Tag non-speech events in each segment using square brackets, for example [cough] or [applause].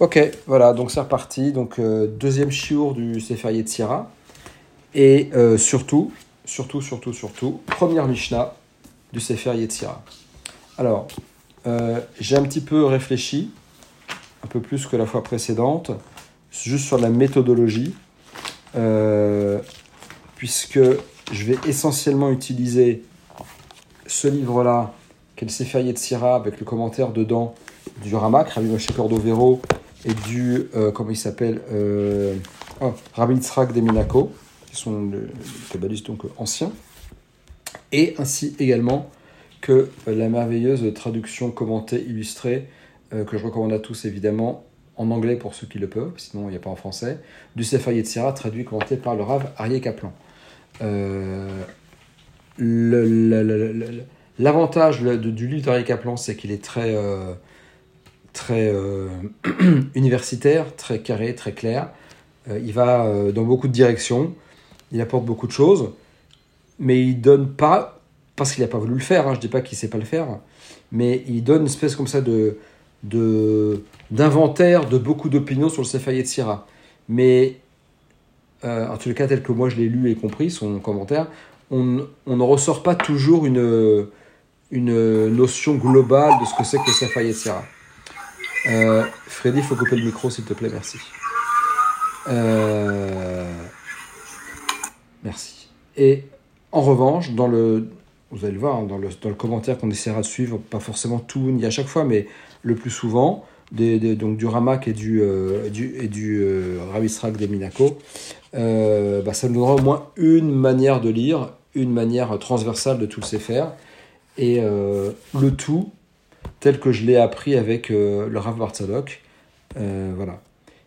Ok, voilà, donc c'est reparti. Donc, euh, deuxième chiour du Sefer Yetzira. Et euh, surtout, surtout, surtout, surtout, première Mishnah du Sefer Yetzira. Alors, euh, j'ai un petit peu réfléchi, un peu plus que la fois précédente, juste sur la méthodologie, puisque je vais essentiellement utiliser ce livre-là, qui est le Sefer Yetzira, avec le commentaire dedans du Ramak, Rabbi Moshe Cordovero, et du, euh, comment il s'appelle, euh, oh, Rabbi Yitzhak Deminako, qui sont les kabbalistes donc anciens, et ainsi également que euh, la merveilleuse traduction commentée illustrée, euh, que je recommande à tous évidemment, en anglais pour ceux qui le peuvent, sinon il n'y a pas en français, du Sefer Yetzira, traduit commenté par le Rav Arié Kaplan. Euh, L'avantage du livre d'Arié Kaplan, c'est qu'il est très, euh, très euh, [clears throat] universitaire, très carré, très clair. Euh, il va euh, dans beaucoup de directions, il apporte beaucoup de choses, mais il donne pas, parce qu'il n'a pas voulu le faire, hein, je dis pas qu'il sait pas le faire, mais il donne une espèce comme ça de de- d'inventaire de, beaucoup d'opinions sur le Sefer Yetzira. Mais en tout cas, tel que moi je l'ai lu et compris, son commentaire, on, on ne ressort pas toujours une, une notion globale de ce que c'est que le Sefer Yetzira. Euh, Freddy, il faut couper le micro, s'il te plaît, merci. Euh, merci. Et en revanche, dans le, vous allez le voir, hein, dans le, dans le commentaire qu'on essaiera de suivre, pas forcément tout ni à chaque fois, mais le plus souvent, donc du Ramak et du, euh, du, et euh, Rav Yitzhak des Minako, euh, bah, ça nous donnera au moins une manière de lire, une manière transversale de tout le Sefer, et le tout tel que je l'ai appris avec euh, le Rav Bartzadok, euh, voilà,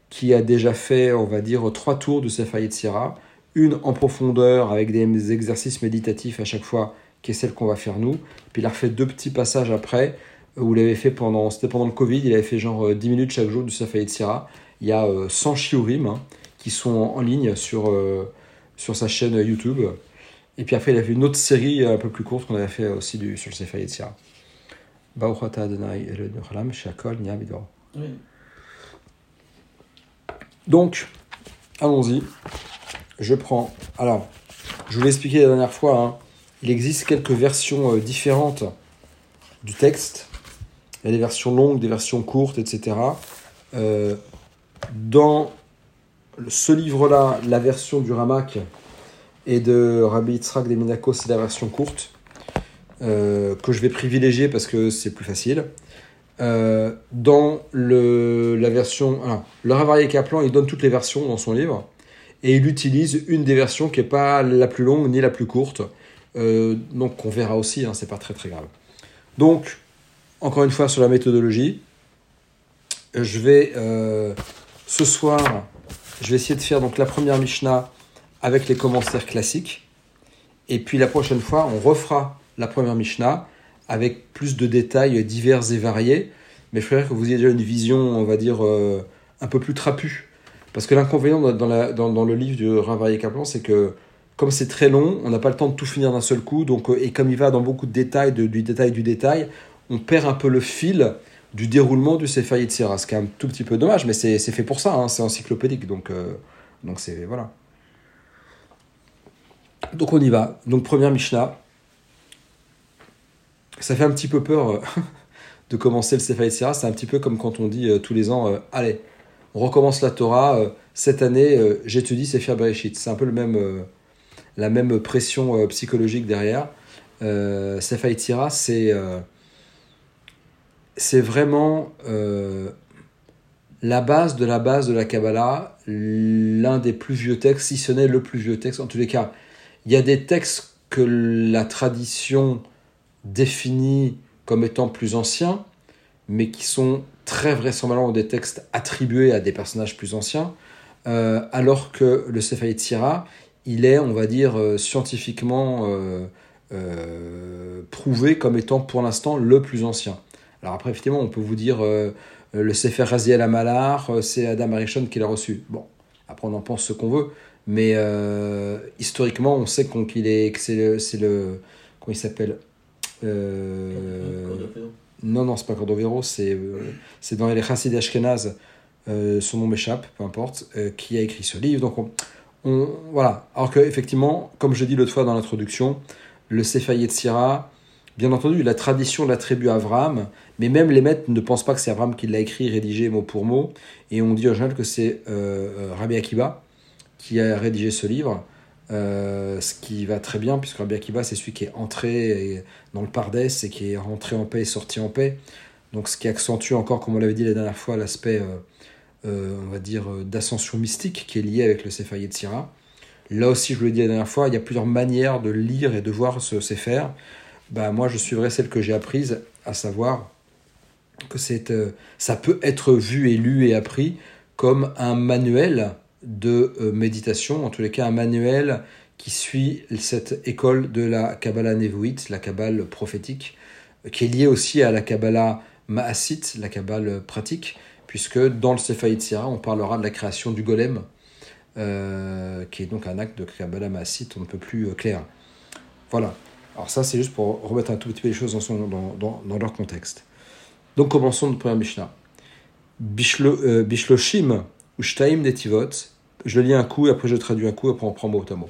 qui a déjà fait, on va dire, trois tours de Sefer Yetzira, une en profondeur avec des exercices méditatifs à chaque fois, qui est celle qu'on va faire nous, puis il a refait deux petits passages après, où il avait fait pendant, c'était pendant le Covid, il avait fait genre euh, 10 minutes chaque jour du Sefer Yetzira, il y a euh, 100 shiurim hein, qui sont en, ligne sur, euh, sur sa chaîne YouTube, et puis après il a fait une autre série un peu plus courte qu'on avait fait aussi du, sur le Sefer Yetzira. Oui. Donc, allons-y. Je prends. Alors, je vous l'ai expliqué la dernière fois, hein, il existe quelques versions euh, différentes du texte. Il y a des versions longues, des versions courtes, etc. Euh, dans ce livre-là, la version du Ramak et de Rabbi Yitzhak des Minako, c'est la version courte, euh, que je vais privilégier parce que c'est plus facile. Euh, dans le, la version. Alors, le Ravarié Kaplan, il donne toutes les versions dans son livre et il utilise une des versions qui n'est pas la plus longue ni la plus courte. Euh, donc, on verra aussi, hein, c'est pas très très grave. Donc, encore une fois, sur la méthodologie, je vais ce soir, je vais essayer de faire donc la première Mishnah avec les commentaires classiques. Et puis la prochaine fois, on refera la première Mishnah avec plus de détails divers et variés. Mais je préfère que vous ayez déjà une vision, on va dire, euh, un peu plus trapue. Parce que l'inconvénient dans, le livre du Ravarié Kaplan, c'est que comme c'est très long, on n'a pas le temps de tout finir d'un seul coup. Donc, euh, et comme il va dans beaucoup de détails, de- du détail du détail, on perd un peu le fil du déroulement du Sefer Yetzira. Ce qui est un tout petit peu dommage, mais c'est fait pour ça, hein, c'est encyclopédique. Donc, euh, donc c'est. Voilà. Donc on y va. Donc première Mishnah. Ça fait un petit peu peur euh, [laughs] de commencer le Sefer Yetzira. C'est un petit peu comme quand on dit euh, tous les ans, euh, allez, on recommence la Torah. cette année, j'étudie Sefer Bereshit. C'est un peu le même, la même pression psychologique derrière. Euh, Yetzira, c'est c'est vraiment la base de la base de la Kabbalah, l'un des plus vieux textes, si ce n'est le plus vieux texte. En tous les cas, il y a des textes que la tradition définit comme étant plus anciens, mais qui sont très vraisemblablement des textes attribués à des personnages plus anciens, euh, alors que le Yetzira, il est, on va dire, euh, scientifiquement euh, prouvé comme étant pour l'instant le plus ancien. Alors après, effectivement, on peut vous dire le Sefer Raziel Amalar, c'est Adam Arishon qui l'a reçu. Bon, après on en pense ce qu'on veut, mais historiquement, on sait qu'il est, que c'est le, c'est le, comment il s'appelle Non, non, c'est pas Cordovero, c'est euh, c'est dans les Chassid Ashkenaz. euh, son nom m'échappe, peu importe, euh, qui a écrit ce livre. Donc on, voilà. Alors que effectivement, comme je dis l'autre fois dans l'introduction, le Sefer Yetzira, bien entendu, la tradition l'attribue à Avram, mais même les maîtres ne pensent pas que c'est Avram qui l'a écrit, rédigé mot pour mot, et on dit en général que c'est euh, Rabbi Akiba qui a rédigé ce livre. Ce qui va très bien, puisque Rabbi Akiba, c'est celui qui est entré dans le Pardès et qui est rentré en paix et sorti en paix. Donc, ce qui accentue encore, comme on l'avait dit la dernière fois, l'aspect euh, on va dire, euh, d'ascension mystique qui est liée avec le Sefer Yetzira. Là aussi, je vous l'ai dit la dernière fois, il y a plusieurs manières de lire et de voir ce Sefer. Bah, moi, je suivrai celle que j'ai apprise, à savoir que c'est, euh, ça peut être vu et lu et appris comme un manuel de méditation, en tous les cas un manuel qui suit cette école de la Kabbalah Nevuit, la Kabbalah prophétique, qui est liée aussi à la Kabbalah Maasit, la Kabbalah pratique, puisque dans le Sefer Yetzira, on parlera de la création du golem, euh, qui est donc un acte de Kabbalah Maasit, on ne peut plus euh, clair. Voilà. Alors ça, c'est juste pour remettre un tout petit peu les choses dans, leur contexte. Donc commençons notre première Mishnah. Euh, Bishloshim ou Shtaim Netivot, je lis un coup, après je traduis un coup, après on prend mot à mot.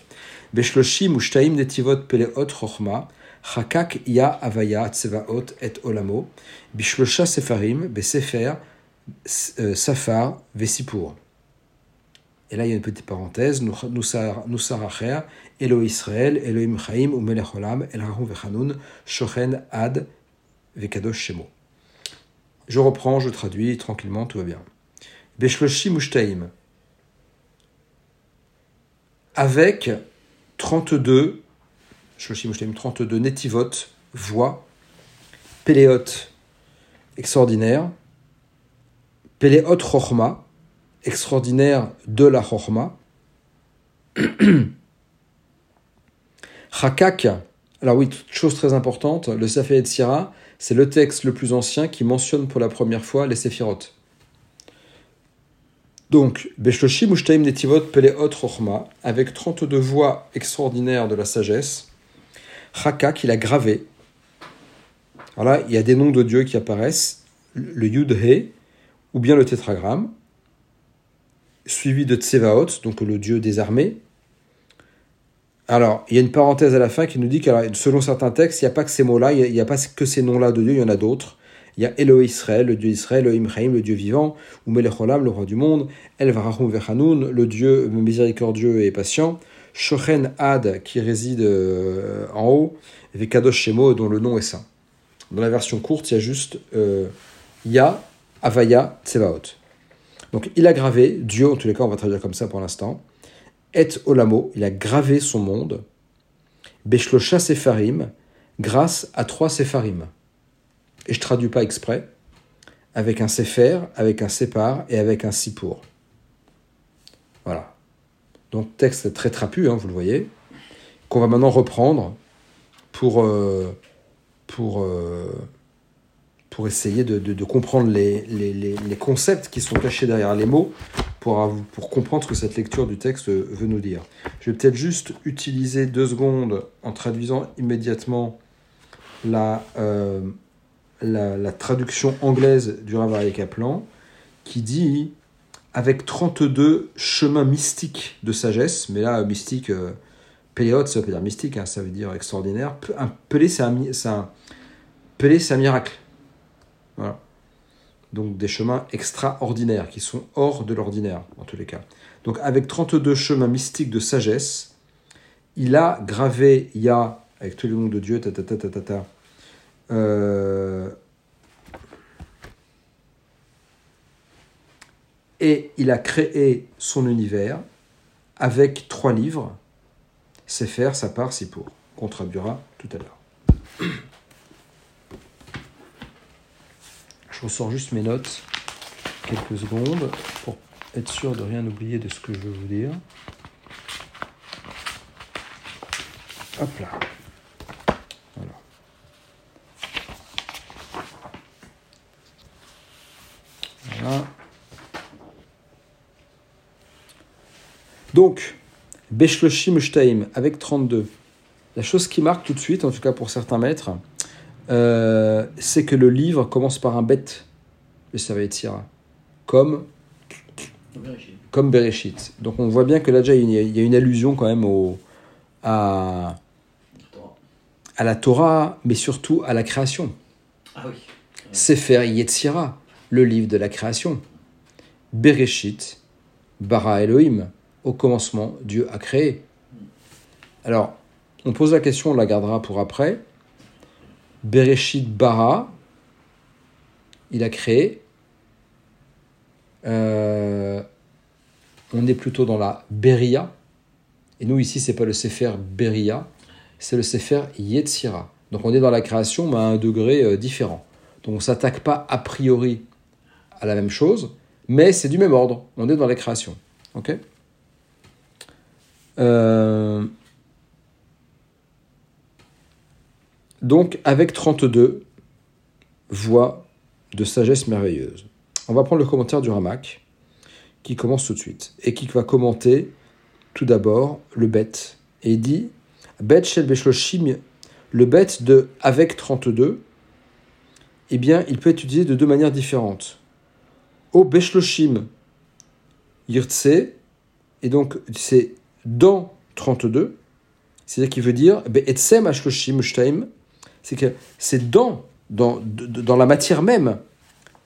Bishloshim ou Shtaim Netivot Peleot Chochma, Chakak Ya Avaya Tsevaot et Olamo, Bishlosha Sefarim, Besefer, euh, Safar Vesipour. Et là, il y a une petite parenthèse. Nusaracher, Elo Israël, Elohim Chaim, Umelech Olam, El Rahum Vechanun, Shochen Ad, Vekadosh Shemo. Je reprends, je traduis tranquillement, tout va bien. Beshloshim Mushtaim. Avec 32, Shloshim Mushtaim, 32 netivot, voix, péléot, extraordinaire, Péléot Chochma, extraordinaire de la Chochma. [clears throat] Chakak, alors oui, chose très importante, le Sefer Sira, c'est le texte le plus ancien qui mentionne pour la première fois les Séphirot. Donc, Beshloshim Ushtaim Netivot Péléot Chochma, avec 32 voix extraordinaires de la sagesse, Chakak, il a gravé. Voilà, il y a des noms de Dieu qui apparaissent, le Yud-He, ou bien le tétragramme, suivi de Tsevaot, donc le dieu des armées. Alors, il y a une parenthèse à la fin qui nous dit que selon certains textes, il n'y a pas que ces mots-là, il n'y a, pas que ces noms-là de Dieu, il y en a d'autres. Il y a Elohim le dieu Israël, Elohim le dieu vivant, ou Melecholam, le roi du monde, El Varachum Vechanun, le dieu miséricordieux et patient, Shochen Ad, qui réside euh, en haut, et Kadosh Shemo, dont le nom est saint. Dans la version courte, il y a juste euh, Ya, Avaya Tsevaot. Donc il a gravé, Dieu, en tous les cas on va traduire comme ça pour l'instant, Et Olamo, il a gravé son monde, Beshlosha Sefarim, grâce à trois Sefarim. Et je traduis pas exprès, avec un Sefer, avec un Sépar et avec un Sipour. Voilà. Donc texte très trapu, hein, vous le voyez, qu'on va maintenant reprendre pour, euh, euh, essayer de, comprendre les, concepts qui sont cachés derrière les mots, pour, pour comprendre ce que cette lecture du texte veut nous dire. Je vais peut-être juste utiliser deux secondes en traduisant immédiatement la, euh, la, traduction anglaise du Rav Kaplan, qui dit avec 32 chemins mystiques de sagesse, mais là, mystique, euh, ça veut dire mystique, hein, ça veut dire extraordinaire. Un pelé, c'est un, un, un miracle. Voilà. Donc des chemins extraordinaires, qui sont hors de l'ordinaire, en tous les cas. Donc avec 32 chemins mystiques de sagesse, il a gravé Ya, avec tous les noms de Dieu, ta ta ta ta, ta euh, et il a créé son univers avec trois livres, C'est faire sa part, c'est pour, qu'on traduira tout à l'heure. Je ressors juste mes notes quelques secondes pour être sûr de rien oublier de ce que je veux vous dire. Hop là. Voilà. Voilà. Donc, Beshloshim Shtaim avec 32. La chose qui marque tout de suite, en tout cas pour certains maîtres, euh, c'est que le livre commence par un bête, le Sira, comme comme Bereshit. Donc on voit bien que là déjà il y a- il y a une allusion quand même au, à, à la Torah, mais surtout à la création. Ah oui. Sefer Yetzira, le livre de la création. Bereshit, bara Elohim, au commencement, Dieu a créé. Alors, on pose la question, on la gardera pour après. Bereshit bara, il a créé. Euh, on est plutôt dans la Beria. Et nous, ici, c'est pas le Sefer Beria, c'est le Sefer Yetzira. Donc on est dans la création, mais à un degré euh, différent. Donc on s'attaque pas a priori à la même chose, mais c'est du même ordre. On est dans la création. Ok? Euh, Donc avec 32 voix de sagesse merveilleuse. On va prendre le commentaire du Ramak, qui commence tout de suite, et qui va commenter tout d'abord le bet. Et il dit Bet shel beshloshim, le bet de avec 32, eh bien, il peut être utilisé de deux manières différentes. Au beshloshim yirtse, et donc c'est dans 32, c'est-à-dire qu'il veut dire shtaim, c'est que c'est dans, dans, dans la matière même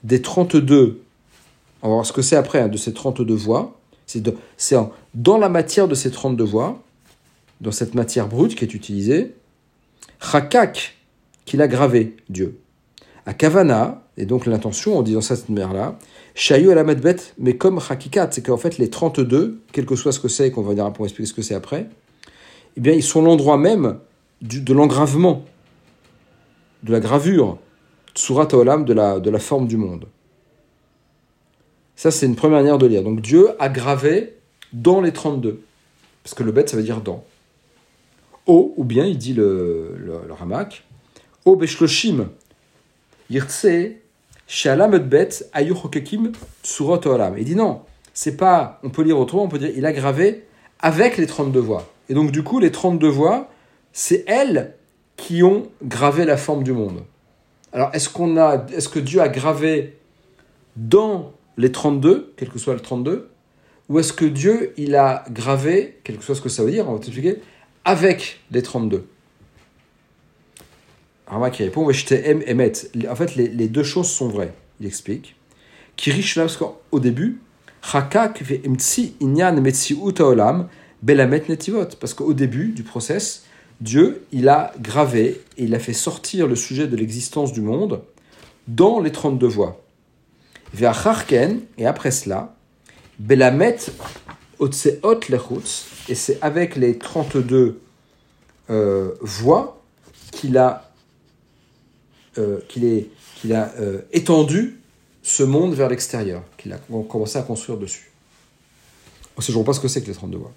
des 32, on va voir ce que c'est après, hein, de ces 32 voix, c'est en- dans la matière de ces 32 voix, dans cette matière brute qui est utilisée, Chakak, qu'il a gravé, Dieu. À Kavana, et donc l'intention en disant ça cette manière-là, Shayu al bet, mais comme Chakikat, c'est qu'en fait les 32, quel que soit ce que c'est, et qu'on va dire pour expliquer ce que c'est après, eh bien ils sont l'endroit même de l'engravement, de la gravure, Surat Olam, de la, la forme du monde. Ça, c'est une première manière de lire. Donc Dieu a gravé dans les 32. Parce que le bet, ça veut dire dans. O, ou bien, il dit le, le, le beshloshim, yirtse, ayuchokekim, surat olam. Il dit non, c'est pas, on peut lire autrement, on peut dire, il a gravé avec les 32 voix. Et donc, du coup, les 32 voix, c'est elles qui ont gravé la forme du monde. Alors, est-ce est-ce que Dieu a gravé dans les 32, quel que soit le 32, ou est-ce que Dieu, il a gravé, quel que soit ce que ça veut dire, on va t'expliquer, avec les 32 Rama qui répond, Weshtem emet. En fait, les, deux choses sont vraies. Il explique. Là, parce qu'au début, Chakak ve imtsi inyan metziut haolam belamet netivot. Parce qu'au début du process, Dieu, il a gravé et il a fait sortir le sujet de l'existence du monde dans les 32 voix. Ve'acharken, et après cela, belamet otseot lechutz, et c'est avec les 32 euh, voix qu'il a, euh, qu'il a euh, étendu ce monde vers l'extérieur, qu'il a commencé à construire dessus. On ne sait toujours pas ce que c'est que les 32 voix.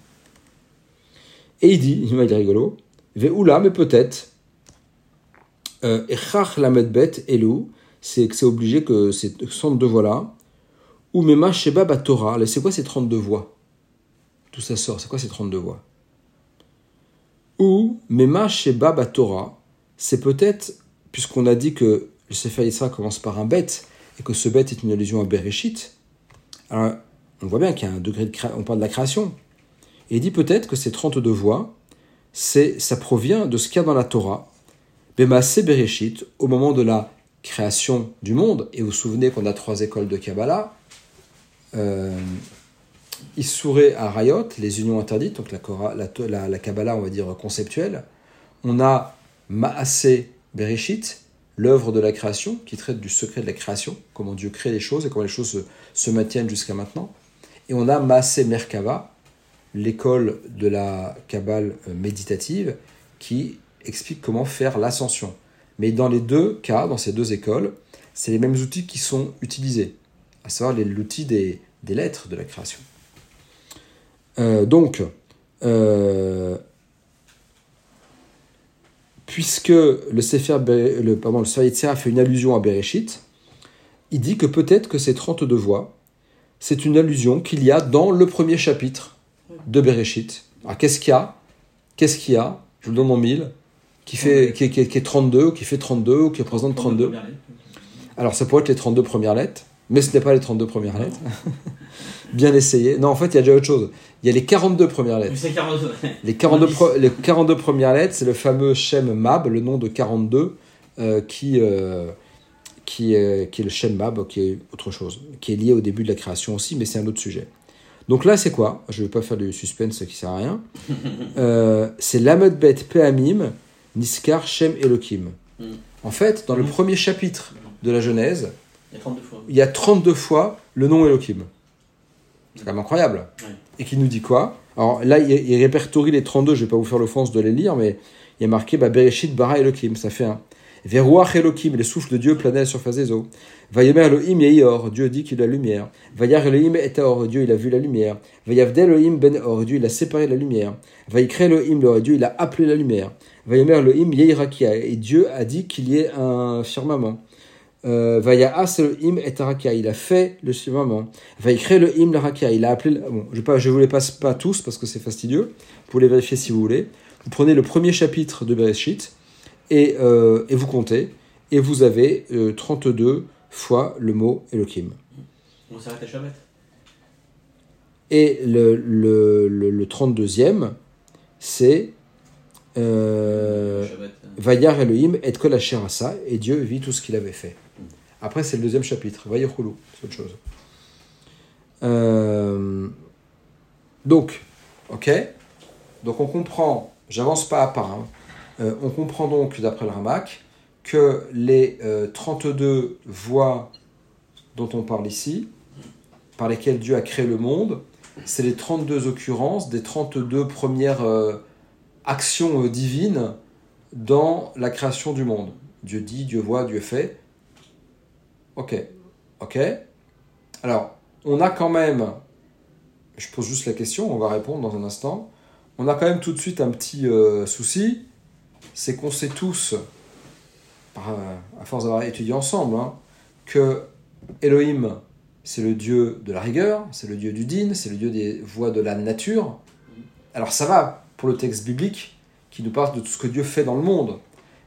Et il dit, il est rigolo, Ve'ula, mais peut-être, euh, Echach lamed bet elu, c'est que c'est obligé que ces 32 voix-là, ou Mema Sheba Batora, c'est quoi ces 32 voix Tout ça sort, c'est quoi ces 32 voix Ou Mema Sheba Batora, c'est peut-être, puisqu'on a dit que le Sefer Yitzhak commence par un bête, et que ce bête est une allusion à Bereshit, alors on voit bien qu'il y a un degré de création, on parle de la création. Et il dit peut-être que ces 32 voix, c'est, ça provient de ce qu'il y a dans la Torah, Bemaase Bereshit, au moment de la création du monde. Et vous vous souvenez qu'on a trois écoles de Kabbalah. Euh, Issouré à Rayot, les unions interdites, donc la, Korah- la, Kabbalah, on va dire conceptuelle. On a Maasé Bereshit, l'œuvre de la création, qui traite du secret de la création, comment Dieu crée les choses et comment les choses se, maintiennent jusqu'à maintenant. Et on a Maasé Merkava, l'école de la Kabbale euh, méditative, qui explique comment faire l'ascension. Mais dans les deux cas, dans ces deux écoles, c'est les mêmes outils qui sont utilisés, à savoir l'outil des, des lettres de la création. Euh, donc, euh, puisque le Sefer, le, pardon, le Sefer fait une allusion à Bereshit, il dit que peut-être que ces 32 voix, c'est une allusion qu'il y a dans le premier chapitre de Bereshit. Alors qu'est-ce qu'il y a? Qu'est-ce qu'il y a? Je vous le donne en mille, qui, fait, qui, est- qui est, qui est 32, ou qui fait 32, ou qui représente 32. Alors ça pourrait être les 32 premières lettres, Mais ce n'est pas les 32 premières lettres. [laughs] Bien essayé. Non, en fait, il y a déjà autre chose. Il y a les 42 premières lettres. C'est 42. [laughs] Les 42, pro- les 42 premières lettres, c'est le fameux Shem Mab, le nom de 42, euh, qui, euh, qui, est, qui est le Shem Mab, qui est autre chose, qui est lié au début de la création aussi, mais c'est un autre sujet. Donc là, c'est quoi? Je ne vais pas faire du suspense qui sert à rien. [laughs] Euh, c'est Lamed Bet Peamim, Niskar Shem Elohim. Mm. En fait, dans le Mm. premier chapitre de la Genèse, Il y a 32 fois. il y a 32 fois le nom Elohim. C'est quand même incroyable. Et qui nous dit quoi? Alors là, il, il répertorie les 32, je ne vais pas vous faire l'offense de les lire, mais il y a marqué bah, Bereshit bara Elohim, ça fait un. Veruach Elohim, les souffles de Dieu planaient à la surface des eaux. Vayomer Elohim Yehior, Dieu dit qu'il a la lumière. Vayar Elohim et Or, Dieu il a vu la lumière. Vayavdel Elohim ben Or, Dieu il a séparé la lumière. Vayikre Elohim le Dieu il a appelé la lumière. Vayomer Elohim Yeirakia, et Dieu a dit qu'il y ait un firmament. Euh, Vayaas Elohim et Arakia, il a fait le firmament. Vaikre le hymne Rakia, il a appelé. Bon, je ne vous les passe pas tous parce que c'est fastidieux. Vous pouvez les vérifier si vous voulez. Vous prenez le premier chapitre de Bereshit et, euh, et vous comptez. Et vous avez euh, 32 fois le mot Elohim. On s'arrête à Shabbat. Et le, le, le, le 32e, c'est. Euh, euh, Vayar Elohim et kol asher et Dieu vit tout ce qu'il avait fait. Après, c'est le deuxième chapitre, Vayachulu, c'est autre chose. Euh, donc, ok Donc on comprend, j'avance pas à pas, hein. Euh, on comprend donc, d'après le Ramak, que les euh, 32 voies dont on parle ici, par lesquelles Dieu a créé le monde, c'est les 32 occurrences des 32 premières euh, actions euh, divines dans la création du monde. Dieu dit, Dieu voit, Dieu fait. Ok, ok. Alors, on a quand même, je pose juste la question, on va répondre dans un instant. On a quand même tout de suite un petit euh, souci, c'est qu'on sait tous, euh, à force d'avoir étudié ensemble, hein, que Elohim, c'est le dieu de la rigueur, c'est le dieu du din, c'est le dieu des voies de la nature. Alors ça va pour le texte biblique qui nous parle de tout ce que Dieu fait dans le monde.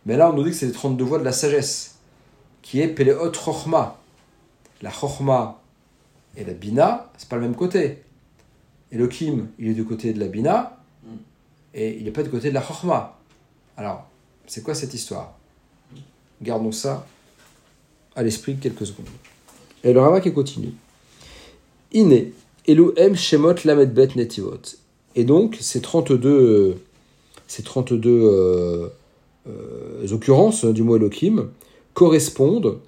Mais là, on nous dit que c'est les 32 voies de la sagesse, qui est Peleot Chochma. La Chochma et la Bina, c'est pas le même côté. Elohim, il est du côté de la Bina, et il n'est pas du côté de la Chochma. Alors, c'est quoi cette histoire? Gardons ça à l'esprit quelques secondes. Et le Ramak continue. Iné, Elohim Shemot Lamed Bet Netivot. Et donc, ces 32, euh, ces 32 euh, euh, occurrences du mot Elohim correspondent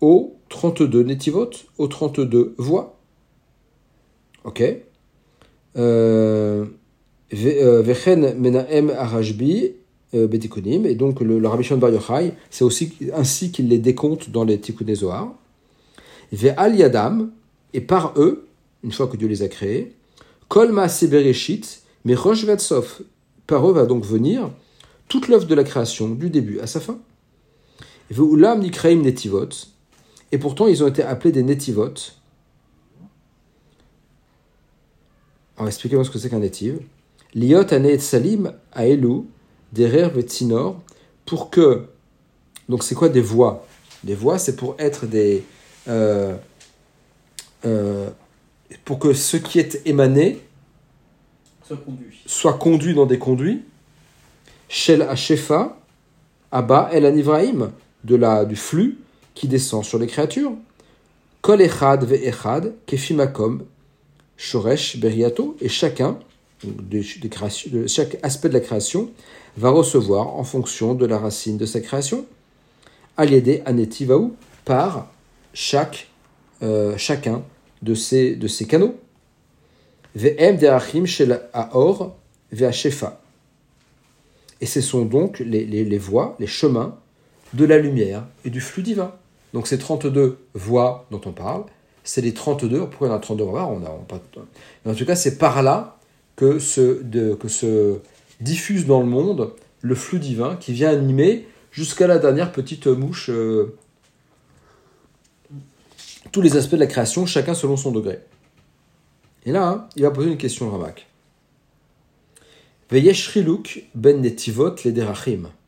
aux 32 Netivot, aux 32 voix. Ok Euh, euh, Vechen Menahem Arashbi euh, Betikonim. Et donc, le, le Rabbi Shimon Bar Yochai, c'est aussi ainsi qu'il les décompte dans les Tikkuné Zohar. Ve'al Yadam, et par eux, une fois que Dieu les a créés, Kol Maaseh Bereshit, mais Rosh Vatsof, par eux va donc venir toute l'œuvre de la création, du début à sa fin. Ve'ulam Nikraim Netivot, et pourtant ils ont été appelés des Netivot. Alors expliquez-moi ce que c'est qu'un Netiv. Liot Anet Salim Aelu, Derer Vetzinor, pour que. Donc c'est quoi des voix? Des voix, c'est pour être des. euh, euh, pour que ce qui est émané Soit conduit. soit conduit dans des conduits. Shel Hashefa, Abba El Anivrahim, de la, du flux qui descend sur les créatures. Kol Echad Ve Echad, Kefimakom, Shoresh Beriato, et chacun, créations, de chaque aspect de la création, va recevoir en fonction de la racine de sa création, Aliédé Anetivaou, par chaque, euh, chacun de ces, de ces canaux. Ve'em de'achim shel Aor ve'ashefa. Et ce sont donc les, les, les voies, les chemins de la lumière et du flux divin. Donc ces 32 voies dont on parle, c'est les 32, pourquoi il en a 32 voies on a, on pas, Mais En tout cas, c'est par là que se, diffuse dans le monde le flux divin qui vient animer jusqu'à la dernière petite mouche euh, tous les aspects de la création, chacun selon son degré. Et là, hein, il va poser une question, Ramak. Veyesh Riluk ben netivot lederachim. Ah,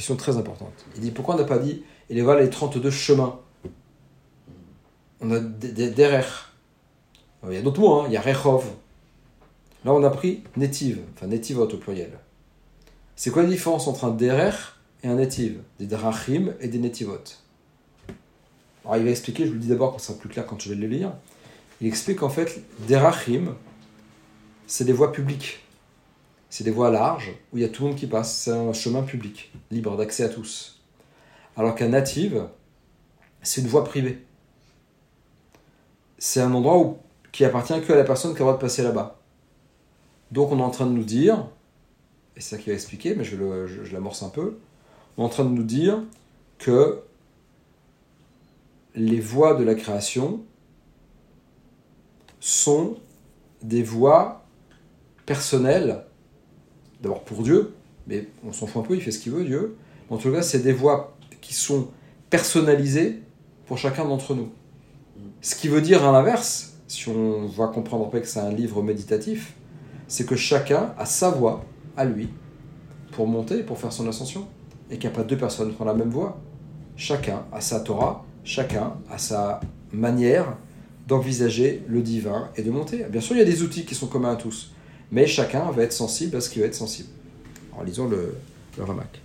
question très importante. Il dit pourquoi on n'a pas dit, les voilà les 32 chemins? On a derer. Il y a d'autres mots, hein. il y a rechov. Là, on a pris netiv, enfin netivot au pluriel. C'est quoi la différence entre un derer et un netiv Des derachim et des netivot. Alors, il va expliquer, je vous le dis d'abord, quand ça sera plus clair quand je vais le lire. Il explique en fait, derachim, c'est des voies publiques. C'est des voies larges où il y a tout le monde qui passe. C'est un chemin public, libre d'accès à tous. Alors qu'un native, c'est une voie privée. C'est un endroit qui appartient que à la personne qui a le droit de passer là-bas. Donc on est en train de nous dire, et c'est ça qu'il va expliquer, mais je, je l'amorce un peu, on est en train de nous dire que les voies de la création sont des voies personnelles, d'abord pour Dieu, mais on s'en fout un peu, il fait ce qu'il veut, Dieu. En tout cas, c'est des voies qui sont personnalisées pour chacun d'entre nous. Ce qui veut dire à l'inverse, si on va comprendre après que c'est un livre méditatif, c'est que chacun a sa voie à lui pour monter, pour faire son ascension. Et qu'il n'y a pas deux personnes qui ont la même voie. Chacun a sa Torah, chacun a sa manière d'envisager le divin et de monter. Bien sûr, il y a des outils qui sont communs à tous, mais chacun va être sensible à ce qui va être sensible. Alors, lisons le, le ramak.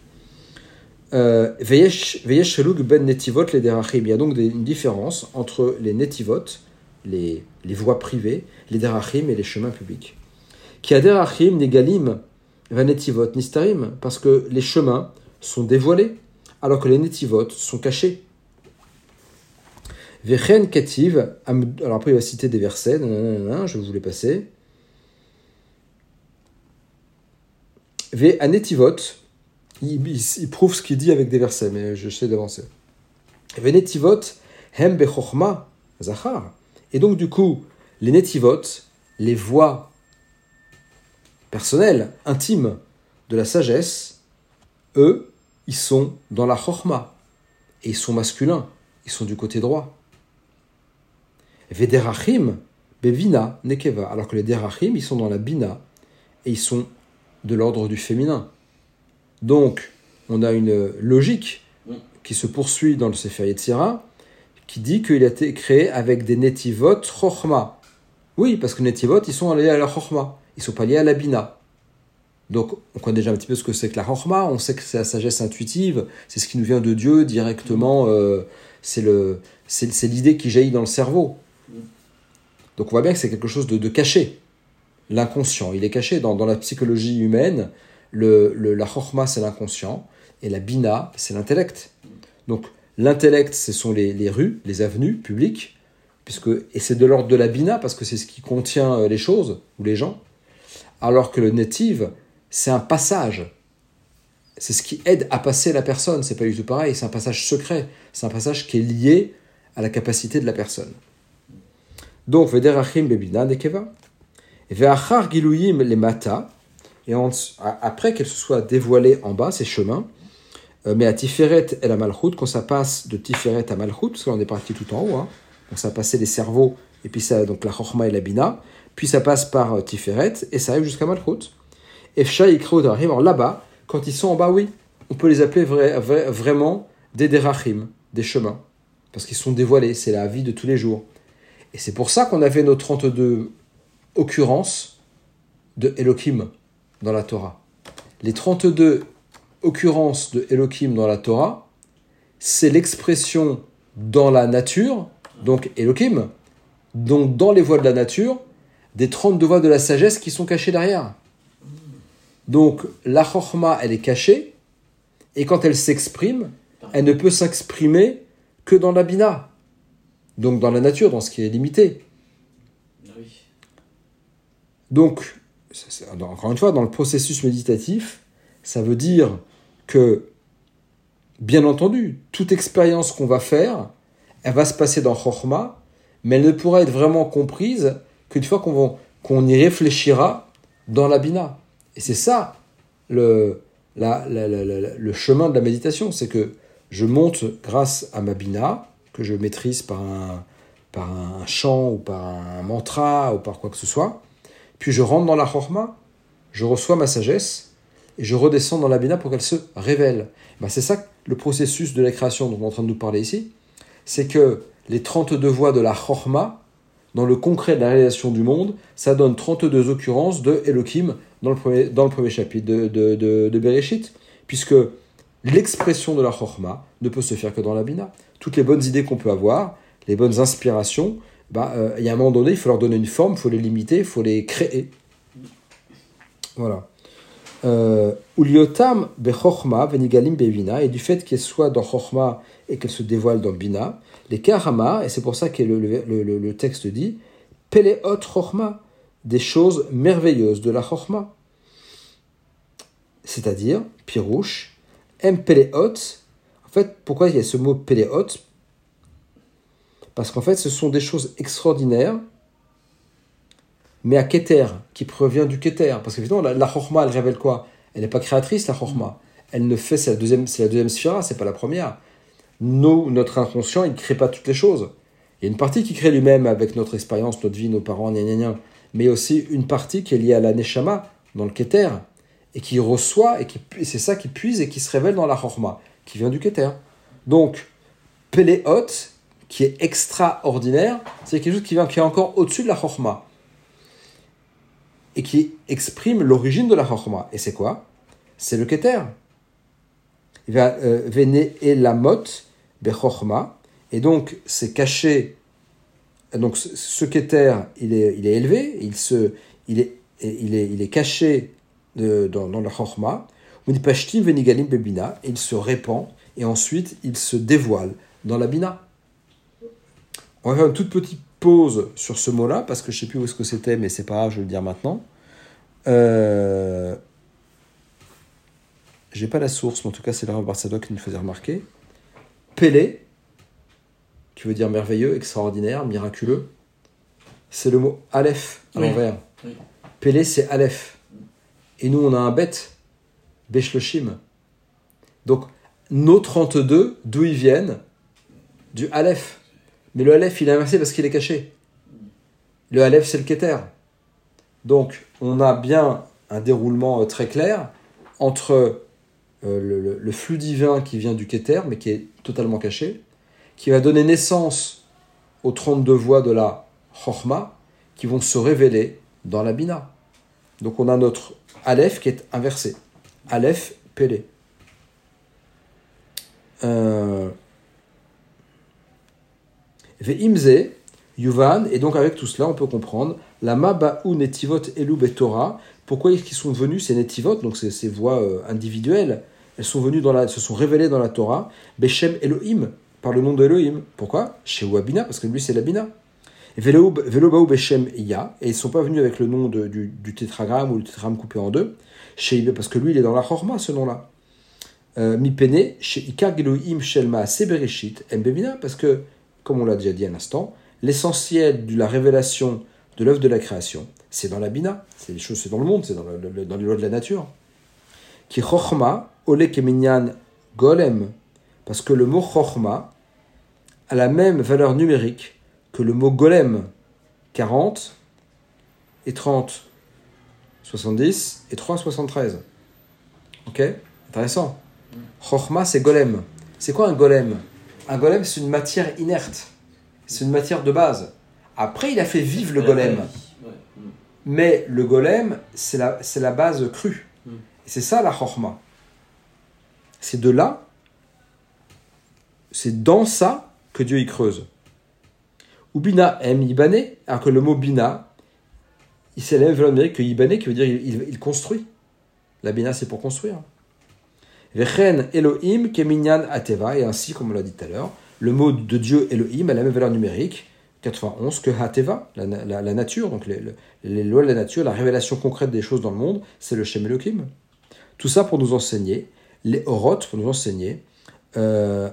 Veyesh shelug ben netivot les derachim. Il y a donc une différence entre les netivot, les, les voies privées, les derachim et les chemins publics. Qui a derachim negalim va netivot nistarim, parce que les chemins sont dévoilés, alors que les netivot sont cachés. Vechen ketiv, alors après il va citer des versets, je vous les passer. Ve il, prouve ce qu'il dit avec des versets, mais je sais d'avancer. Ve netivot, hem bechochma, zachar. Et donc du coup, les netivot, les voix personnelles, intimes de la sagesse, eux, ils sont dans la chochma. Et ils sont masculins, ils sont du côté droit. Vederachim, bevina, nekeva. Alors que les derachim, ils sont dans la bina, et ils sont de l'ordre du féminin. Donc, on a une logique qui se poursuit dans le Sefer Yetzira, qui dit qu'il a été créé avec des netivot chochma. Oui, parce que netivot, ils sont liés à la chochma, ils sont pas liés à la bina. Donc, on connaît déjà un petit peu ce que c'est que la chochma, on sait que c'est la sagesse intuitive, c'est ce qui nous vient de Dieu directement, euh, c'est l'idée qui jaillit dans le cerveau. Donc, on voit bien que c'est quelque chose de, de caché. L'inconscient, il est caché dans, la psychologie humaine. Le, la chochma, c'est l'inconscient, et la bina, c'est l'intellect. Donc, l'intellect, ce sont les, rues, les avenues publiques, puisque, et c'est de l'ordre de la bina, parce que c'est ce qui contient euh, les choses, ou les gens, alors que le native, c'est un passage. C'est ce qui aide à passer la personne, c'est pas du tout pareil, c'est un passage secret, c'est un passage qui est lié à la capacité de la personne. Donc, Vederachim bebina nekeva, Ve'achar giluyim les mata, et après qu'elle se soit dévoilée en bas, ces chemins, euh, mais à Tiferet et la Malchut, quand ça passe de Tiferet à Malchut, parce qu'on est parti tout en haut, hein, donc ça passait les cerveaux, et puis ça, donc la Chochma et la Bina, puis ça passe par euh, Tiferet, et ça arrive jusqu'à Malchut. Efsha Ikro Darachim, alors là-bas, quand ils sont en bas, oui, on peut les appeler vra- vra- vraiment des Derachim, des chemins, parce qu'ils sont dévoilés, c'est la vie de tous les jours. Et c'est pour ça qu'on avait nos 32 occurrences de Elohim dans la Torah. Les 32 occurrences de Elohim dans la Torah, c'est l'expression dans la nature, donc Elohim, donc dans les voies de la nature, des 32 voies de la sagesse qui sont cachées derrière. Donc la Chochma, elle est cachée, et quand elle s'exprime, elle ne peut s'exprimer que dans la Bina, donc dans la nature, dans ce qui est limité. Donc, encore une fois, dans le processus méditatif, ça veut dire que, bien entendu, toute expérience qu'on va faire, elle va se passer dans Chokhmah, mais elle ne pourra être vraiment comprise qu'une fois qu'on y réfléchira dans la Bina. Et c'est ça le, la- le chemin de la méditation, c'est que je monte grâce à ma Bina, que je maîtrise par un, par un chant ou par un mantra ou par quoi que ce soit, puis je rentre dans la Chorma, je reçois ma sagesse, et je redescends dans la Bina pour qu'elle se révèle. Ben, c'est ça le processus de la création dont on est en train de nous parler ici. C'est que les 32 voies de la Chorma, dans le concret de la réalisation du monde, ça donne 32 occurrences de Elohim dans le premier, dans le premier chapitre de, de, de, de Bereshit, puisque l'expression de la Chorma ne peut se faire que dans la Bina. Toutes les bonnes idées qu'on peut avoir, les bonnes inspirations, bah, euh, il y a un moment donné, il faut leur donner une forme, il faut les limiter, il faut les créer. Voilà. Euh, Uliotam bechorma venigalim bevina, et du fait qu'elle soit dans chorma et qu'elle se dévoile dans bina, les karama, et c'est pour ça que le, texte dit, peleot chorma, des choses merveilleuses de la chorma. C'est-à-dire, pirouche, em peleot, en fait, pourquoi il y a ce mot peleot Parce qu'en fait, ce sont des choses extraordinaires, mais à Keter, qui provient du Keter. Parce que évidemment, la, la Chorma, elle révèle quoi? Elle n'est pas créatrice, la Chorma. Elle ne fait, c'est la deuxième, c'est la deuxième c'est pas la première. Nous, notre inconscient, il ne crée pas toutes les choses. Il y a une partie qui crée lui-même avec notre expérience, notre vie, nos parents, gna gna gna. Mais aussi une partie qui est liée à la Neshama, dans le Keter, et qui reçoit, et, qui, c'est ça qui puise et qui se révèle dans la Chorma, qui vient du Keter. Donc, Péléot, qui est extraordinaire, c'est quelque chose qui vient, qui est encore au-dessus de la Chorma et qui exprime l'origine de la Chorma. Et c'est quoi? C'est le Keter. Il va venir et la mot bechorma. Et donc, c'est caché. Donc, ce Keter, il est, élevé, il, se, il, est, il, est, il est caché dans, la Chorma. Venigalim bebina. Il se répand. Et ensuite, il se dévoile dans la Bina. On va faire une toute petite pause sur ce mot-là, parce que je ne sais plus où est-ce que c'était, mais c'est pas grave, je vais le dire maintenant. Euh... J'ai pas la source, mais en tout cas, c'est Barsadoc qui nous faisait remarquer. Pélé, qui veut dire merveilleux, extraordinaire, miraculeux, c'est le mot Aleph à Oui. l'envers. Oui. Pélé, c'est Aleph. Et nous, on a un bête, Beshloshim. Donc, nos 32, d'où ils viennent? Du Aleph. Mais le Aleph, il est inversé parce qu'il est caché. Le Aleph, c'est le Keter. Donc, on a bien un déroulement euh, très clair entre euh, le, flux divin qui vient du Keter, mais qui est totalement caché, qui va donner naissance aux 32 voix de la Chochma, qui vont se révéler dans la Bina. Donc, on a notre Aleph qui est inversé. Aleph, Pélé. Euh, Ve'imze, Yuvan, et donc avec tout cela, on peut comprendre la Maba'u Netivot Elu Betorah. Pourquoi est-ce qu'ils sont venus, ces Netivot, donc ces, voix euh, individuelles, elles sont venues dans la, se sont révélées dans la Torah, Beshem Elohim, par le nom d'Elohim. Pourquoi? Chez Wabina, parce que lui c'est la Bina. Velo Baou Beshem Ya, et ils ne sont pas venus avec le nom du, tétragramme ou le tétragramme coupé en deux, chez parce que lui il est dans la Chorma, ce nom-là. Euh, Mipene, chez Ikar Elohim Shelma Sebereshit, Mbebina, parce que, comme on l'a déjà dit à l'instant, l'essentiel de la révélation de l'œuvre de la création, c'est dans la Bina, c'est les choses, c'est dans le monde, c'est dans, le- le- dans les lois de la nature. Qui Chochma, Ole Keminyan Golem, parce que le mot Chochma a la même valeur numérique que le mot Golem, 40 et 30, 70 et 3, 73. Ok? Intéressant. Chochma, c'est Golem. C'est quoi un Golem? Un Golem, c'est une matière inerte. C'est une matière de base. Après, il a fait vivre le golem. Mm. Mais le golem, c'est la, c'est la base crue. Mm. Et c'est ça la chorma. C'est de là, c'est dans ça que Dieu y creuse. Ou bina m ibané, alors que le mot bina, il valeur numérique que ibané, qui veut dire il, il- il construit. La bina, c'est pour construire. Vechen Elohim keminyan ateva, et ainsi, comme on l'a dit tout à l'heure, le mot de Dieu Elohim a la même valeur numérique, 91, que hateva, la, la- nature, donc les, les- lois de la nature, la révélation concrète des choses dans le monde, c'est le Shem Elohim. Tout ça pour nous enseigner, les Orot, pour nous enseigner, euh,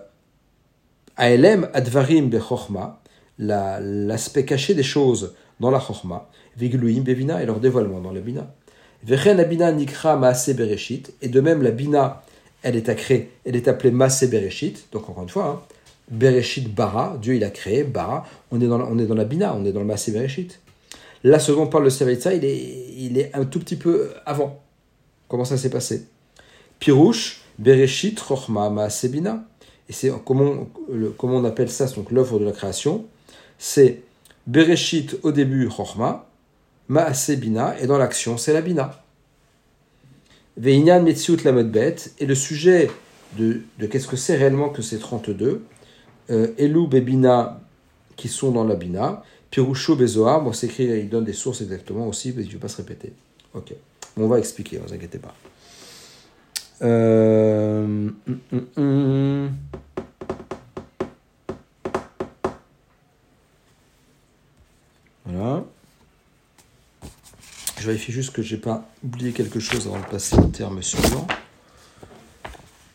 Advarim Bechorma, la- l'aspect caché des choses dans la Chorma, Vigluim Bevina et leur dévoilement dans la Bina. Vechen Abina Nikra Maase et de même la Bina, elle est, accrée, elle est appelée Maase Bereshit, donc encore une fois, hein, Bereshit Bara, Dieu il a créé, Bara, on est dans la, on est dans la Bina, on est dans le Maase Bereshit. Là, ce dont parle le Sevaïtza, il est, il est un tout petit peu avant. Comment ça s'est passé? Pirouche, Bereshit, Rochma, Maase Bina. et c'est comment, comment on appelle ça, donc l'œuvre de la création, c'est Bereshit au début, Chorma, Maase Bina, et dans l'action, c'est la Bina. Veinyan Metziut Lamodbet, et le sujet de, de qu'est-ce que c'est réellement que ces 32, euh, Elou Bebina, qui sont dans la Bina, Pirusho Bezoar, bon, c'est écrit, il donne des sources exactement aussi, mais je ne vais pas se répéter. Ok, on va expliquer, ne vous inquiétez pas. Euh, hum, hum, hum. Voilà. Je vérifie juste que j'ai pas oublié quelque chose avant de passer au terme suivant.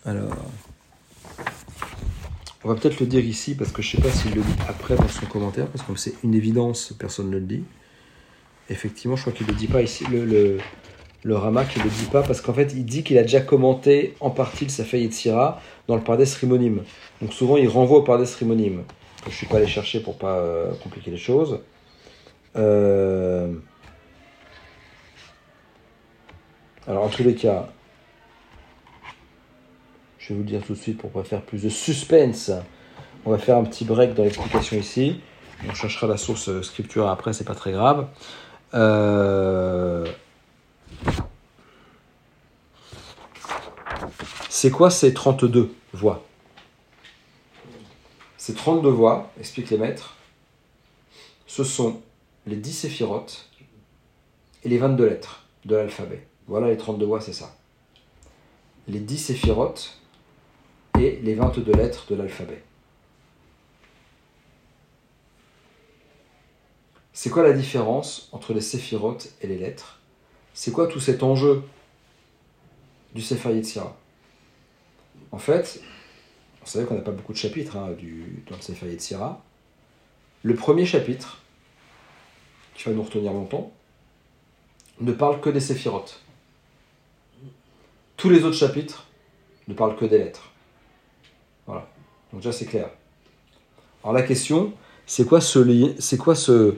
Alors, on va peut-être le dire ici parce que je sais pas s'il le dit après dans son commentaire parce que c'est une évidence, personne ne le dit. Effectivement, je crois qu'il le dit pas ici. Le, le, le Rama qui le dit pas parce qu'en fait, il dit qu'il a déjà commenté en partie le Safei Yetzira dans le Pardes Rimonim. Donc souvent, il renvoie au Pardes Rimonim. Je suis pas allé chercher pour pas euh, compliquer les choses. Euh, Alors, en tous les cas, je vais vous le dire tout de suite pour pas faire plus de suspense. On va faire un petit break dans l'explication ici. On cherchera la source euh, scripture après, c'est pas très grave. Euh, C'est quoi ces 32 voix? Ces 32 voix, expliquent les maîtres, ce sont les 10 séphirotes et les 22 lettres de l'alphabet. Voilà les 32 voix, c'est ça. Les 10 séphirotes et les 22 lettres de l'alphabet. C'est quoi la différence entre les séphirotes et les lettres? C'est quoi tout cet enjeu du Sefer Yetzirah En fait, vous savez qu'on n'a pas beaucoup de chapitres hein, du, dans le Sefer Yetzirah. Le premier chapitre, qui va nous retenir longtemps, ne parle que des séphirotes. Tous les autres chapitres ne parlent que des lettres. Voilà. Donc déjà c'est clair. Alors la question, c'est quoi ce C'est quoi ce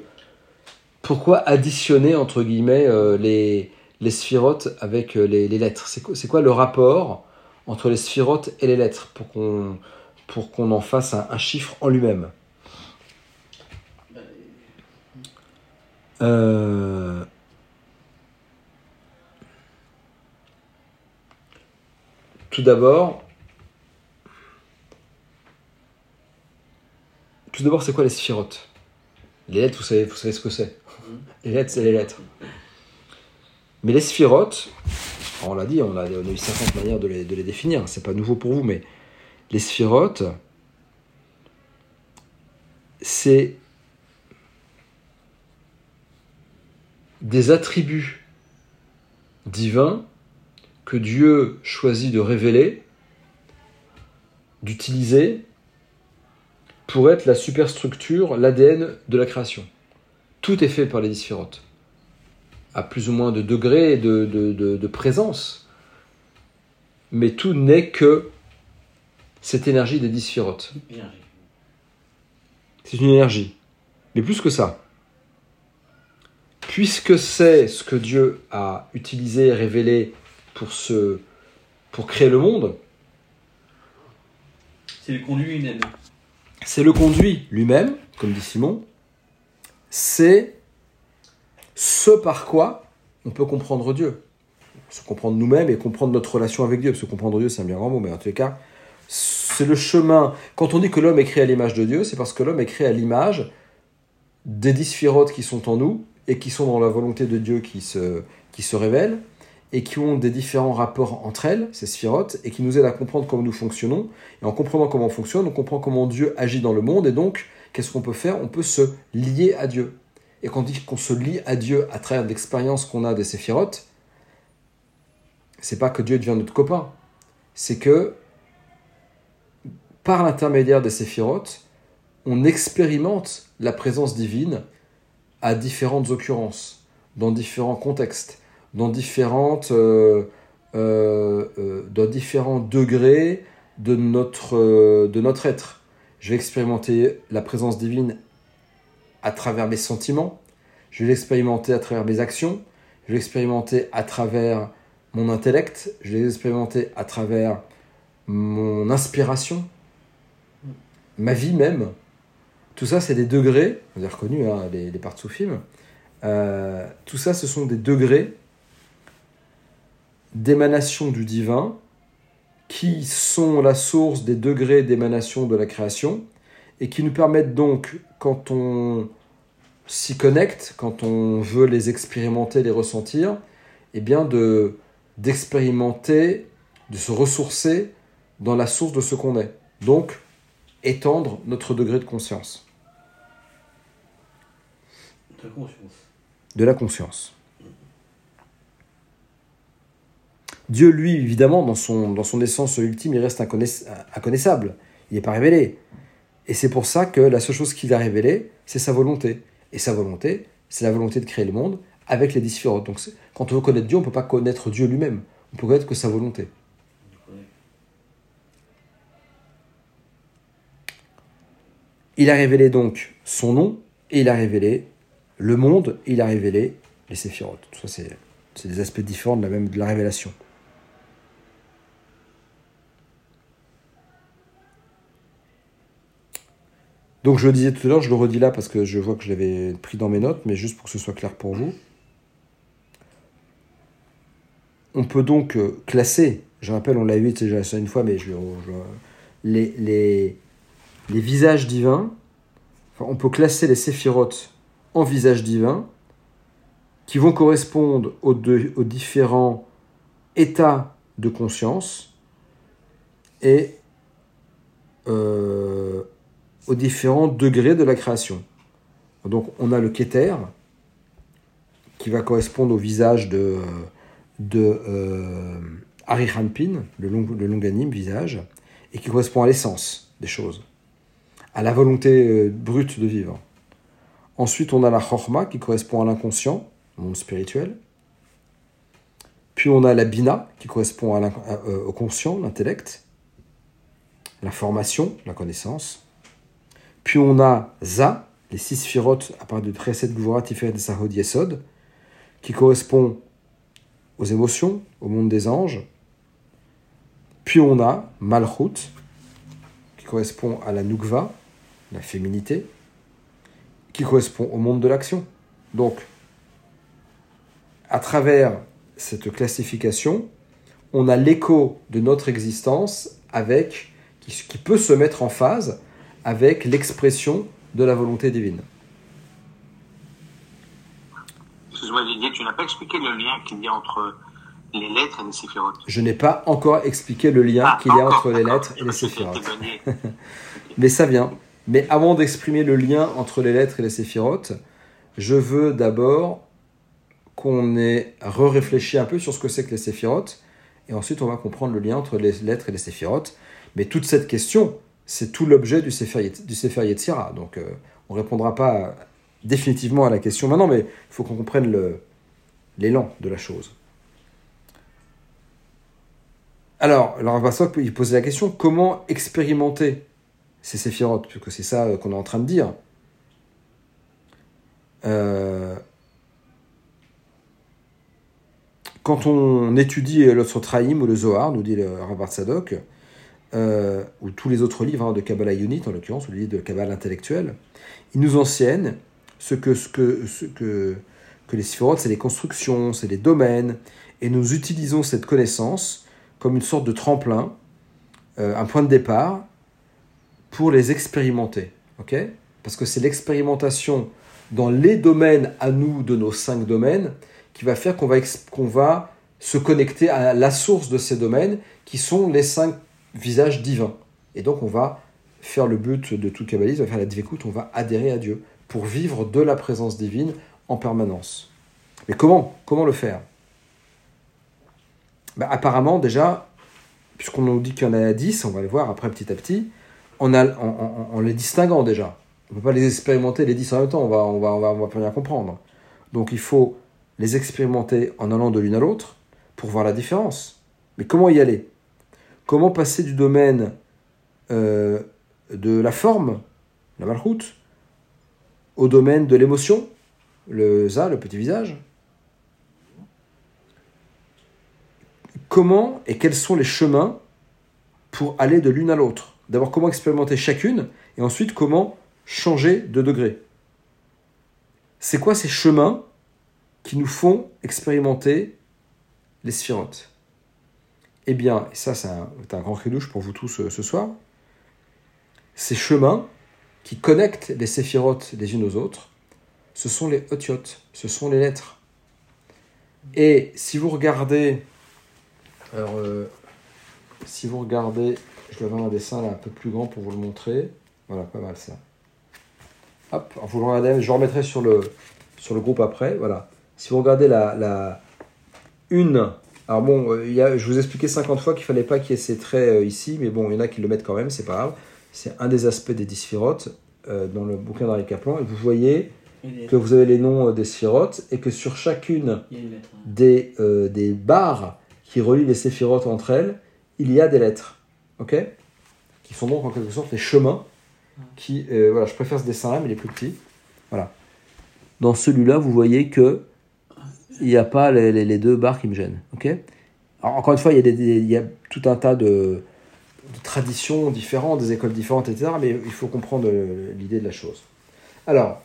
Pourquoi additionner entre guillemets euh, les les sphirotes avec euh, les, lettres? C'est quoi, le rapport entre les sphirotes et les lettres pour qu'on pour qu'on en fasse un, un chiffre en lui-même? Euh, Tout d'abord, tout d'abord, c'est quoi les sphirotes? Les lettres, vous savez, vous savez ce que c'est? Les lettres, c'est les lettres. Mais les sphirotes, on l'a dit, on a, on a eu 50 manières de les, de les définir. C'est pas nouveau pour vous, mais les sphirotes, c'est des attributs divins que Dieu choisit de révéler, d'utiliser pour être la superstructure, l'ADN de la création. Tout est fait par les sphirotes, à plus ou moins de degrés de, de, de, de présence, mais tout n'est que cette énergie des énergie. C'est une énergie. Mais plus que ça. Puisque c'est ce que Dieu a utilisé, révélé pour, ce, pour créer le monde, C'est le conduit lui-même. c'est le conduit lui-même, comme dit Simon, c'est ce par quoi on peut comprendre Dieu. Se comprendre nous-mêmes et comprendre notre relation avec Dieu. Parce que comprendre Dieu, c'est un bien grand mot, mais en tous les cas, c'est le chemin. Quand on dit que l'homme est créé à l'image de Dieu, c'est parce que l'homme est créé à l'image des dix qui sont en nous et qui sont dans la volonté de Dieu qui se, qui se révèlent et qui ont des différents rapports entre elles, ces sphirotes, et qui nous aident à comprendre comment nous fonctionnons. Et en comprenant comment on fonctionne, on comprend comment Dieu agit dans le monde, et donc, qu'est-ce qu'on peut faire? On peut se lier à Dieu. Et quand on dit qu'on se lie à Dieu à travers l'expérience qu'on a des séphirotes, c'est pas que Dieu devient notre copain, c'est que par l'intermédiaire des séphirotes, on expérimente la présence divine à différentes occurrences, dans différents contextes, dans, différentes, euh, euh, euh, dans différents degrés de notre, de notre être. Je vais expérimenter la présence divine à travers mes sentiments, je vais l'expérimenter à travers mes actions, je vais l'expérimenter à travers mon intellect, je vais l'expérimenter à travers mon inspiration, ma vie même. Tout ça, c'est des degrés, vous avez reconnu hein, les, les parts film. Euh, tout ça, ce sont des degrés d'émanation du divin qui sont la source des degrés d'émanation de la création et qui nous permettent donc, quand on s'y connecte, quand on veut les expérimenter, les ressentir, eh bien de d'expérimenter, de se ressourcer dans la source de ce qu'on est. Donc, étendre notre degré de conscience. De conscience. De la conscience. Dieu, lui, évidemment, dans son, essence ultime, il reste inconnaissable. Il n'est pas révélé. Et c'est pour ça que la seule chose qu'il a révélée, c'est sa volonté. Et sa volonté, c'est la volonté de créer le monde avec les sphirotes. Donc, quand on veut connaître Dieu, on ne peut pas connaître Dieu lui-même. On peut connaître que sa volonté. Il a révélé donc son nom, et il a révélé le monde, et il a révélé les séphirotes. Tout ça, c'est des aspects différents de la, même, de la révélation. Donc je le disais tout à l'heure, je le redis là parce que je vois que je l'avais pris dans mes notes, mais juste pour que ce soit clair pour vous. On peut donc euh, classer, je rappelle, on l'a vu déjà ça une fois, mais je, je- les, les, les visages divins, on peut classer les séphirotes en visages divins qui vont correspondre aux, deux- aux différents états de conscience et euh, aux différents degrés de la création. Donc on a le Keter qui va correspondre au visage de, de euh, le, long, le longanime visage, et qui correspond à l'essence des choses, à la volonté euh, brute de vivre. Ensuite, on a la Chorma qui correspond à l'inconscient, au monde spirituel. Puis on a la Bina qui correspond euh, au conscient, l'intellect, l'information, la connaissance. Puis on a Za, les six sphirotes à part de Preset, Gvura, Tiferet et Sahod Yesod, qui correspond aux émotions, au monde des anges. Puis on a Malchut, qui correspond à la Nukva, la féminité, qui correspond au monde de l'action. Donc, à travers cette classification, on a l'écho de notre existence avec qui peut se mettre en phase avec l'expression de la volonté divine. Excuse-moi Didier, tu n'as pas expliqué le lien qu'il y a entre les lettres et les séphirotes. Je n'ai pas encore expliqué le lien Ah, qu'il y a entre les lettres et les [laughs] séphirotes. [laughs] Mais ça vient. Mais avant d'exprimer le lien entre les lettres et les séphirotes, je veux d'abord qu'on ait re-réfléchi un peu sur ce que c'est que les séphirotes, et ensuite on va comprendre le lien entre les lettres et les séphirotes. Mais toute cette question, c'est tout l'objet du Sefer, du Yetzira. Donc euh, on ne répondra pas définitivement à la question maintenant, mais il faut qu'on comprenne le- l'élan de la chose. Alors, alors Basok, il posait la question, comment expérimenter ces séphirotes, puisque c'est ça euh, qu'on est en train de dire. Euh, quand on étudie le Sotraïm ou le Zohar, nous dit le Rav Sadok, euh, ou tous les autres livres hein, de Kabbalah Unit, en l'occurrence, ou les livres de Kabbalah intellectuelle, ils nous enseignent ce que, ce que, ce que, que les séphirotes, c'est les constructions, c'est les domaines, et nous utilisons cette connaissance comme une sorte de tremplin, euh, un point de départ, pour les expérimenter. ok? Parce que c'est l'expérimentation dans les domaines à nous de nos cinq domaines qui va faire qu'on va, qu'on va se connecter à la source de ces domaines qui sont les cinq visages divins. Et donc on va faire le but de tout kabbaliste, on va faire la dvékout, on va adhérer à Dieu pour vivre de la présence divine en permanence. Mais comment Comment le faire? Ben, Apparemment déjà, puisqu'on nous dit qu'il y en a 10, on va le voir après petit à petit, en, les distinguant déjà. On ne peut pas les expérimenter les 10 en même temps, on va, on va, on va, on va pas bien comprendre. Donc il faut les expérimenter en allant de l'une à l'autre pour voir la différence. Mais comment y aller? Comment passer du domaine euh, de la forme, la malchoute, au domaine de l'émotion, le za, le petit visage? Comment et quels sont les chemins pour aller de l'une à l'autre? D'abord, comment expérimenter chacune, et ensuite comment changer de degré? C'est quoi ces chemins qui nous font expérimenter les sphirotes? Eh bien, et ça c'est un, grand cri douche pour vous tous euh, ce soir, ces chemins qui connectent les séphirotes les unes aux autres, ce sont les otiotes, ce sont les lettres. Et si vous regardez, alors, euh, si vous regardez, je vais avoir un dessin un peu plus grand pour vous le montrer. Voilà, pas mal ça. Hop, vous le regardez, je remettrai sur le, sur le groupe après. Voilà. Si vous regardez la, la une, alors bon, euh, il y a, je vous ai expliqué 50 fois qu'il fallait pas qu'il y ait ces traits euh, ici, mais bon, il y en a qui le mettent quand même, c'est pas grave. C'est un des aspects des disphirotes euh, dans le bouquin d'Henri Kaplan. Et vous voyez que vous avez les noms des sphirotes et que sur chacune des, euh, des barres qui relient les séphirotes entre elles, il y a des lettres. Ok? Qui sont donc en quelque sorte les chemins. Qui, euh, voilà, je préfère ce dessin-là, mais il est plus petit. Voilà. Dans celui-là, vous voyez que il n'y a pas les, les- deux barres qui me gênent. Ok? Alors, Encore une fois, il y, a il y a tout un tas de, traditions différentes, des écoles différentes, etc. Mais il faut comprendre l'idée de la chose. Alors,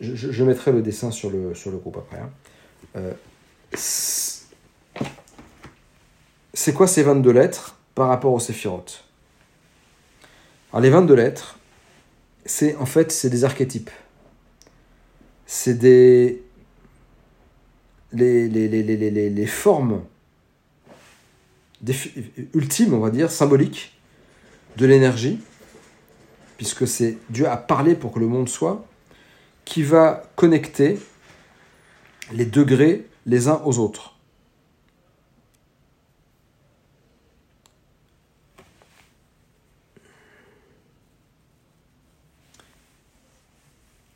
je, je- mettrai le dessin sur le, sur le groupe après. hein. Euh, c'est quoi ces 22 lettres par rapport aux séphirotes? Alors les 22 lettres, c'est en fait c'est des archétypes. C'est des les, formes ultimes, on va dire, symboliques de l'énergie, puisque c'est Dieu a parlé pour que le monde soit, qui va connecter les degrés les uns aux autres.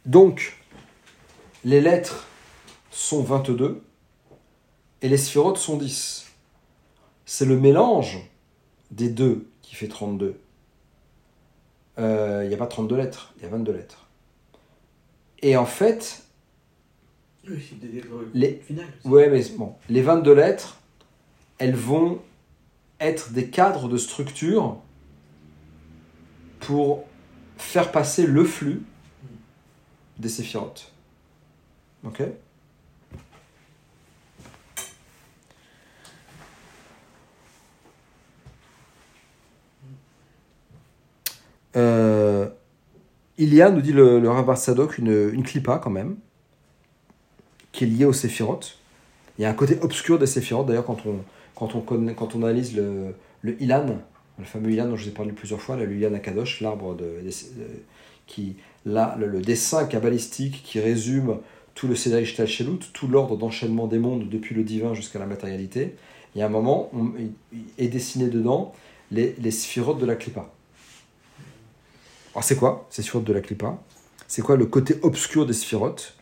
Donc, les lettres sont 22 et les sphirotes sont 10. C'est le mélange des deux qui fait 32. Euh, Il n'y a pas 32 lettres, il y a 22 lettres. Et en fait, Oui, des lettres Les-. Ouais, mais bon, les 22 lettres, elles vont être des cadres de structure pour faire passer le flux des séphirotes. Ok? Euh, il y a, nous dit le, le Rav Sadok, une, une clipa quand même, qui est liée aux séphirotes. Il y a un côté obscur des séphirotes, d'ailleurs, quand on, quand, on quand on analyse le, le Ilan, le fameux Ilan dont je vous ai parlé plusieurs fois, là, le Ilan l'arbre de, qui, là, le, dessin kabbalistique qui résume tout le Ishtal Shelut, tout l'ordre d'enchaînement des mondes depuis le divin jusqu'à la matérialité. Il y a un moment, on- est dessiné dedans les, les de la Klippa. Alors c'est quoi ces sphirotes de la Klippa C'est quoi le côté obscur des sphirotes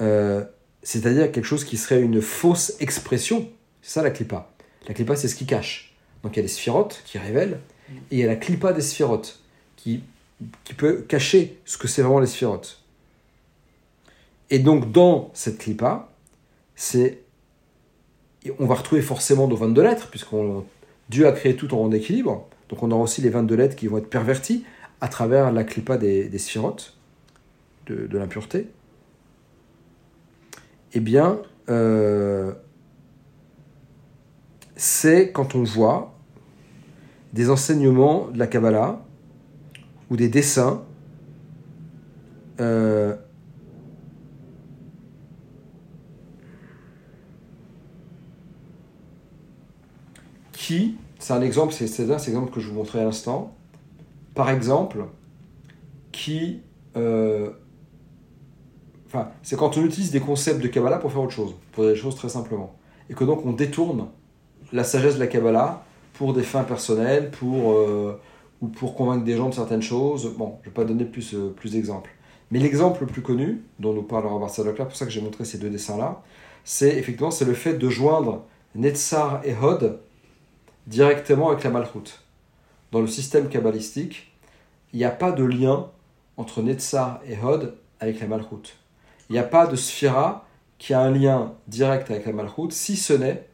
Euh, c'est-à-dire quelque chose qui serait une fausse expression. C'est ça la clipa. La clipa, c'est ce qui cache. Donc il y a les sphirotes qui révèlent, et il y a la clipa des sphirotes qui, qui peut cacher ce que c'est vraiment les sphirotes. Et donc dans cette clipa, c'est on va retrouver forcément nos 22 lettres, puisqu'on Dieu a créé tout en rond d'équilibre. Donc on aura aussi les 22 lettres qui vont être perverties à travers la clipa des, des de l'impureté. Eh bien, euh, c'est quand on voit des enseignements de la Kabbalah ou des dessins euh, qui, c'est un exemple, c'est un exemple que je vous montrais à l'instant, par exemple, qui euh, c'est quand on utilise des concepts de Kabbalah pour faire autre chose, pour dire les choses très simplement. Et que donc on détourne la sagesse de la Kabbalah pour des fins personnelles, pour, euh, ou pour convaincre des gens de certaines choses. Bon, je ne vais pas donner plus, euh, plus d'exemples. Mais l'exemple le plus connu, dont nous parle Robert Sadokler, pour ça que j'ai montré ces deux dessins-là, c'est effectivement c'est le fait de joindre Netzar et Hod directement avec la Malchut. Dans le système kabbalistique, il n'y a pas de lien entre Netzar et Hod avec la Malchut. Il n'y a pas de sphira qui a un lien direct avec la Malchut, si ce n'est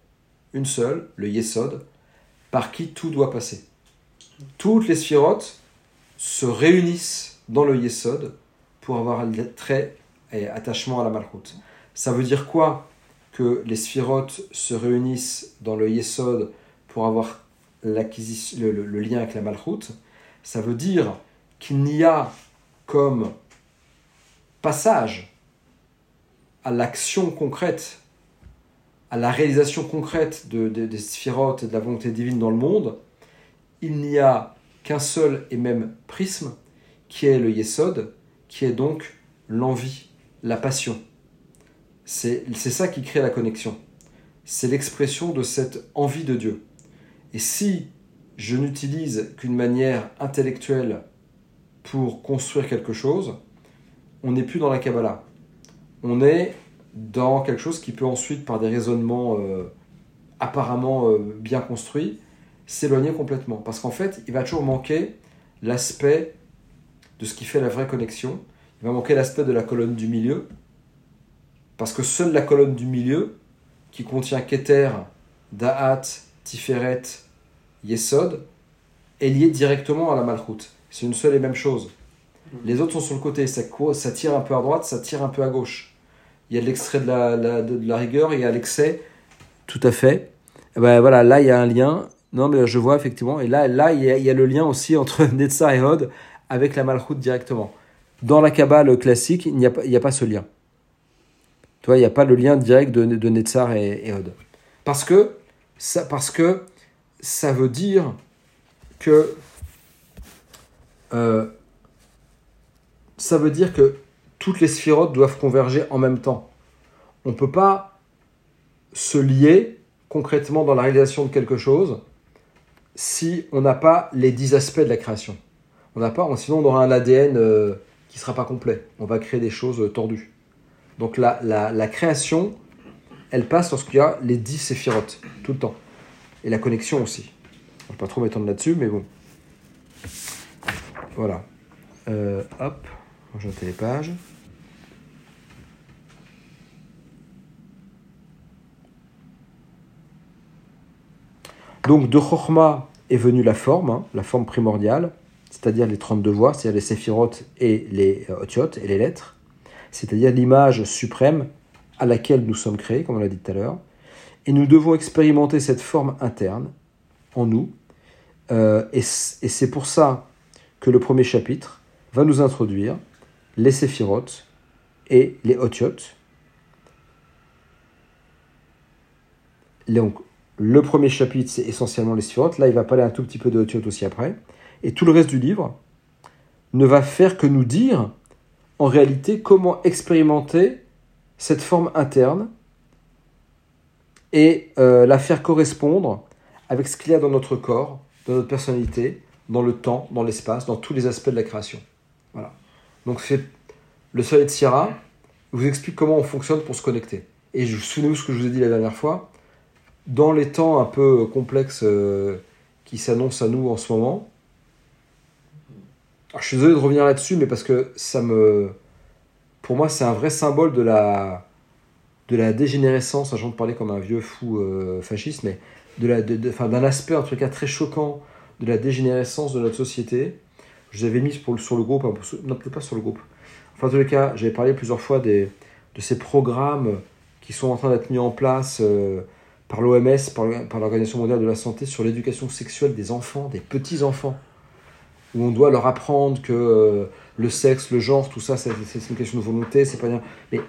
une seule, le Yesod, par qui tout doit passer. Toutes les sphirotes se réunissent dans le Yesod pour avoir un trait et attachement à la Malchut. Ça veut dire quoi que les sphirotes se réunissent dans le Yesod pour avoir le, le- lien avec la Malchut Ça veut dire qu'il n'y a comme passage à l'action concrète, à la réalisation concrète de, de- des sphirotes et de la volonté divine dans le monde, il n'y a qu'un seul et même prisme, qui est le Yesod, qui est donc l'envie, la passion. C'est ça qui crée la connexion. C'est l'expression de cette envie de Dieu. Et si je n'utilise qu'une manière intellectuelle pour construire quelque chose, on n'est plus dans la Kabbalah. On est dans quelque chose qui peut ensuite, par des raisonnements euh, apparemment euh, bien construits, s'éloigner complètement. Parce qu'en fait, il va toujours manquer l'aspect de ce qui fait la vraie connexion. Il va manquer l'aspect de la colonne du milieu. Parce que seule la colonne du milieu, qui contient Keter, Da'at, Tiferet, Yesod, est liée directement à la Malchut. C'est une seule et même chose. Les autres sont sur le côté, ça, ça tire un peu à droite, ça tire un peu à gauche. Il y a l'extrait de la, la- de, de la rigueur, il y a l'excès. Tout à fait. Eh ben voilà, là il y a un lien. Non, mais je vois effectivement. Et là, là il, y a, il y a le lien aussi [laughs] entre Netzar et Hod avec la Malchut directement. Dans la Kabbale classique, il n'y a, pas- il n'y a pas ce lien. Tu vois, il n'y a pas le lien direct de, de Netzar et, et Hod. Parce que, ça, parce que ça veut dire que. euh, ça veut dire que toutes les sphirotes doivent converger en même temps. On ne peut pas se lier concrètement dans la réalisation de quelque chose si on n'a pas les dix aspects de la création. On n'a pas, sinon on aura un ADN euh, qui ne sera pas complet. On va créer des choses euh, tordues. Donc la, la, la création, elle passe lorsqu'il y a les dix séphirotes, tout le temps. Et la connexion aussi. Je ne vais pas trop m'étendre là-dessus, mais bon. Voilà. Euh, hop, je les pages. Donc de Chokhmah est venue la forme, hein, la forme primordiale, c'est-à-dire les 32 voix, c'est-à-dire les séphirotes et les euh, otiotes et les lettres, c'est-à-dire l'image suprême à laquelle nous sommes créés, comme on l'a dit tout à l'heure. Et nous devons expérimenter cette forme interne en nous. Euh, et c'est pour ça que le premier chapitre va nous introduire les séphirotes et les otiotes. Donc, le premier chapitre, c'est essentiellement les séphirotes. Là, il va parler un tout petit peu de otiotes aussi après. Et tout le reste du livre ne va faire que nous dire, en réalité, comment expérimenter cette forme interne et euh, la faire correspondre avec ce qu'il y a dans notre corps, dans notre personnalité, dans le temps, dans l'espace, dans tous les aspects de la création. Voilà. Donc c'est le soleil de Sierra vous explique comment on fonctionne pour se connecter. Et je vous souvenez ce que je vous ai dit la dernière fois, dans les temps un peu complexes euh, qui s'annoncent à nous en ce moment. Alors, je suis désolé de revenir là-dessus, mais parce que ça me, pour moi, c'est un vrai symbole de la de la dégénérescence, je de parler comme un vieux fou euh, fasciste, mais de de, de- d'un aspect en tout cas très choquant de la dégénérescence de notre société. Je vous avais mis pour sur le groupe, hein, non peut-être pas sur le groupe. Enfin, en tous les cas, j'avais parlé plusieurs fois des, de ces programmes qui sont en train d'être mis en place euh, par l'OMS, par l'Organisation mondiale de la santé, sur l'éducation sexuelle des enfants, des petits-enfants, où on doit leur apprendre que euh, le sexe, le genre, tout ça, c'est, une question de volonté, c'est pas bien. Mais